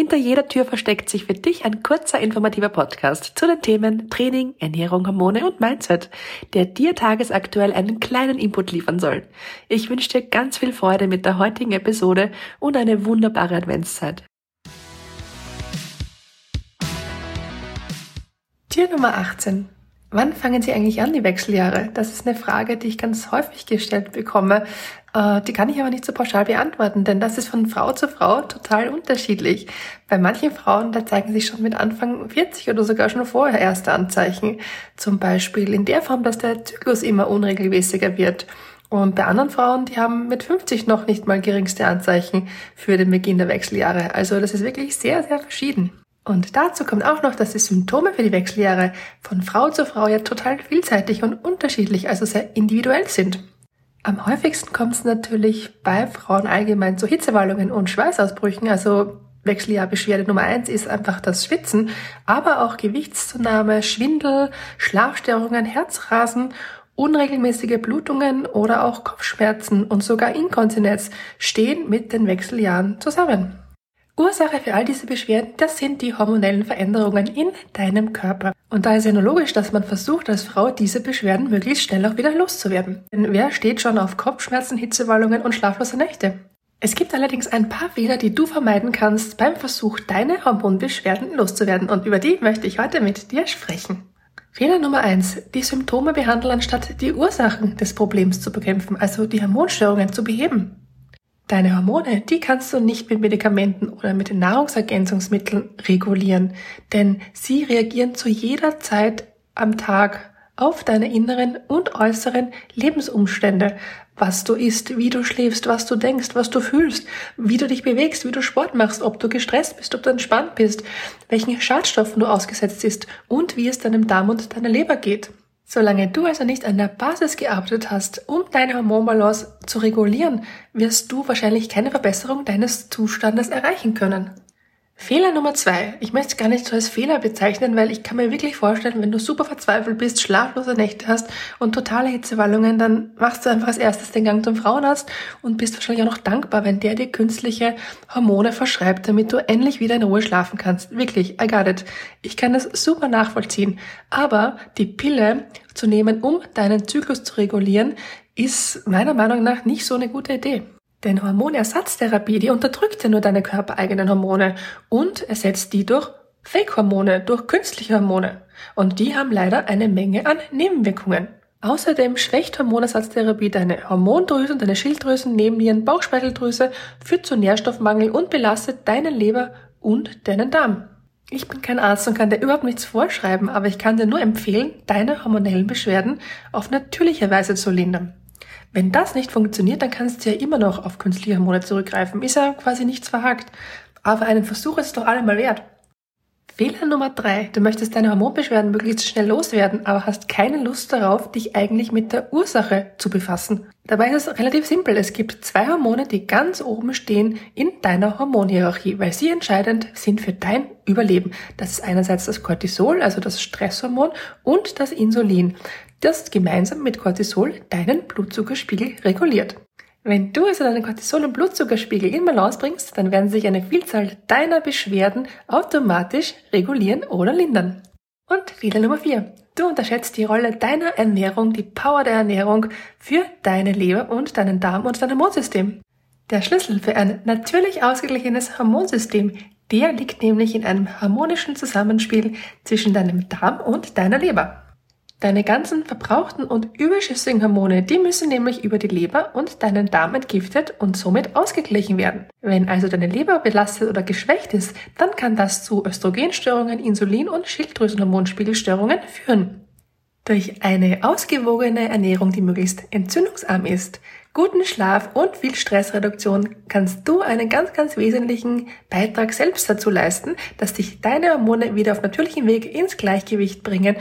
Hinter jeder Tür versteckt sich für dich ein kurzer informativer Podcast zu den Themen Training, Ernährung, Hormone und Mindset, der dir tagesaktuell einen kleinen Input liefern soll. Ich wünsche dir ganz viel Freude mit der heutigen Episode und eine wunderbare Adventszeit. Tier Nummer 18. Wann fangen Sie eigentlich an, die Wechseljahre? Das ist eine Frage, die ich ganz häufig gestellt bekomme. Äh, die kann ich aber nicht so pauschal beantworten, denn das ist von Frau zu Frau total unterschiedlich. Bei manchen Frauen, da zeigen sich schon mit Anfang 40 oder sogar schon vorher erste Anzeichen. Zum Beispiel in der Form, dass der Zyklus immer unregelmäßiger wird. Und bei anderen Frauen, die haben mit 50 noch nicht mal geringste Anzeichen für den Beginn der Wechseljahre. Also das ist wirklich sehr, sehr verschieden. Und dazu kommt auch noch, dass die Symptome für die Wechseljahre von Frau zu Frau ja total vielseitig und unterschiedlich, also sehr individuell sind. Am häufigsten kommt es natürlich bei Frauen allgemein zu Hitzewallungen und Schweißausbrüchen, also Wechseljahrbeschwerde Nummer eins ist einfach das Schwitzen, aber auch Gewichtszunahme, Schwindel, Schlafstörungen, Herzrasen, unregelmäßige Blutungen oder auch Kopfschmerzen und sogar Inkontinenz stehen mit den Wechseljahren zusammen. Ursache für all diese Beschwerden, das sind die hormonellen Veränderungen in deinem Körper. Und da ist ja nur logisch, dass man versucht, als Frau diese Beschwerden möglichst schnell auch wieder loszuwerden. Denn wer steht schon auf Kopfschmerzen, Hitzewallungen und schlaflose Nächte? Es gibt allerdings ein paar Fehler, die du vermeiden kannst beim Versuch, deine Hormonbeschwerden loszuwerden. Und über die möchte ich heute mit dir sprechen. Fehler Nummer eins: Die Symptome behandeln, anstatt die Ursachen des Problems zu bekämpfen, also die Hormonstörungen zu beheben. Deine Hormone, die kannst du nicht mit Medikamenten oder mit den Nahrungsergänzungsmitteln regulieren, denn sie reagieren zu jeder Zeit am Tag auf deine inneren und äußeren Lebensumstände, was du isst, wie du schläfst, was du denkst, was du fühlst, wie du dich bewegst, wie du Sport machst, ob du gestresst bist, ob du entspannt bist, welchen Schadstoffen du ausgesetzt bist und wie es deinem Darm und deiner Leber geht. Solange du also nicht an der Basis gearbeitet hast, um deine Hormonbalance zu regulieren, wirst du wahrscheinlich keine Verbesserung deines Zustandes erreichen können. Fehler Nummer zwei. Ich möchte es gar nicht so als Fehler bezeichnen, weil ich kann mir wirklich vorstellen, wenn du super verzweifelt bist, schlaflose Nächte hast und totale Hitzewallungen, dann machst du einfach als erstes den Gang zum Frauenarzt und bist wahrscheinlich auch noch dankbar, wenn der dir künstliche Hormone verschreibt, damit du endlich wieder in Ruhe schlafen kannst. Wirklich, I got it. Ich kann das super nachvollziehen. Aber die Pille zu nehmen, um deinen Zyklus zu regulieren, ist meiner Meinung nach nicht so eine gute Idee. Denn Hormonersatztherapie, die unterdrückt ja nur deine körpereigenen Hormone und ersetzt die durch Fake-Hormone, durch künstliche Hormone. Und die haben leider eine Menge an Nebenwirkungen. Außerdem schwächt Hormonersatztherapie deine Hormondrüsen, deine Schilddrüsen, Nebennieren, Bauchspeicheldrüse, führt zu Nährstoffmangel und belastet deine Leber und deinen Darm. Ich bin kein Arzt und kann dir überhaupt nichts vorschreiben, aber ich kann dir nur empfehlen, deine hormonellen Beschwerden auf natürliche Weise zu lindern. Wenn das nicht funktioniert, dann kannst du ja immer noch auf künstliche Hormone zurückgreifen. Ist ja quasi nichts verhakt. Aber einen Versuch ist es doch allemal wert. Fehler Nummer drei. Du möchtest deine Hormonbeschwerden möglichst schnell loswerden, aber hast keine Lust darauf, dich eigentlich mit der Ursache zu befassen. Dabei ist es relativ simpel. Es gibt zwei Hormone, die ganz oben stehen in deiner Hormonhierarchie, weil sie entscheidend sind für dein Überleben. Das ist einerseits das Cortisol, also das Stresshormon, und das Insulin das gemeinsam mit Cortisol deinen Blutzuckerspiegel reguliert. Wenn du also deinen Cortisol- und Blutzuckerspiegel in Balance bringst, dann werden sich eine Vielzahl deiner Beschwerden automatisch regulieren oder lindern. Und Fehler Nummer 4. Du unterschätzt die Rolle deiner Ernährung, die Power der Ernährung für deine Leber und deinen Darm und dein Hormonsystem. Der Schlüssel für ein natürlich ausgeglichenes Hormonsystem, der liegt nämlich in einem harmonischen Zusammenspiel zwischen deinem Darm und deiner Leber. Deine ganzen verbrauchten und überschüssigen Hormone, die müssen nämlich über die Leber und deinen Darm entgiftet und somit ausgeglichen werden. Wenn also deine Leber belastet oder geschwächt ist, dann kann das zu Östrogenstörungen, Insulin- und Schilddrüsenhormonspiegelstörungen führen. Durch eine ausgewogene Ernährung, die möglichst entzündungsarm ist, guten Schlaf und viel Stressreduktion kannst du einen ganz, ganz wesentlichen Beitrag selbst dazu leisten, dass dich deine Hormone wieder auf natürlichem Weg ins Gleichgewicht bringen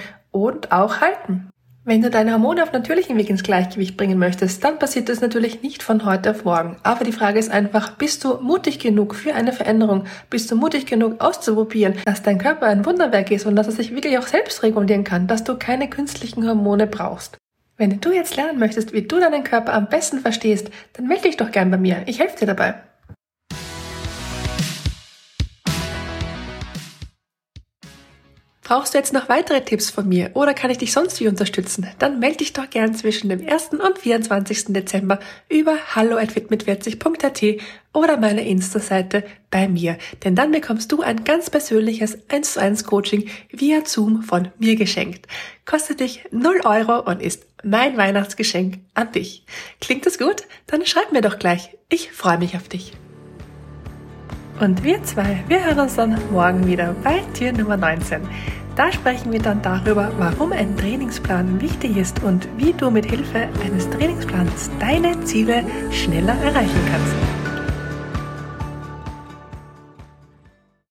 und auch halten. Wenn du deine Hormone auf natürlichem Weg ins Gleichgewicht bringen möchtest, dann passiert das natürlich nicht von heute auf morgen. Aber die Frage ist einfach, bist du mutig genug für eine Veränderung? Bist du mutig genug auszuprobieren, dass dein Körper ein Wunderwerk ist und dass er sich wirklich auch selbst regulieren kann, dass du keine künstlichen Hormone brauchst? Wenn du jetzt lernen möchtest, wie du deinen Körper am besten verstehst, dann melde dich doch gern bei mir. Ich helfe dir dabei. Brauchst du jetzt noch weitere Tipps von mir oder kann ich dich sonst wie unterstützen? Dann melde dich doch gern zwischen dem 1. und 24. Dezember über hallo@mit40.at oder meiner Insta-Seite bei mir, denn dann bekommst du ein ganz persönliches 1 zu 1 Coaching via Zoom von mir geschenkt. Kostet dich 0 Euro und ist mein Weihnachtsgeschenk an dich. Klingt das gut? Dann schreib mir doch gleich. Ich freue mich auf dich. Und wir zwei, wir hören uns dann morgen wieder bei Tür Nummer 19. Da sprechen wir dann darüber, warum ein Trainingsplan wichtig ist und wie du mit Hilfe eines Trainingsplans deine Ziele schneller erreichen kannst.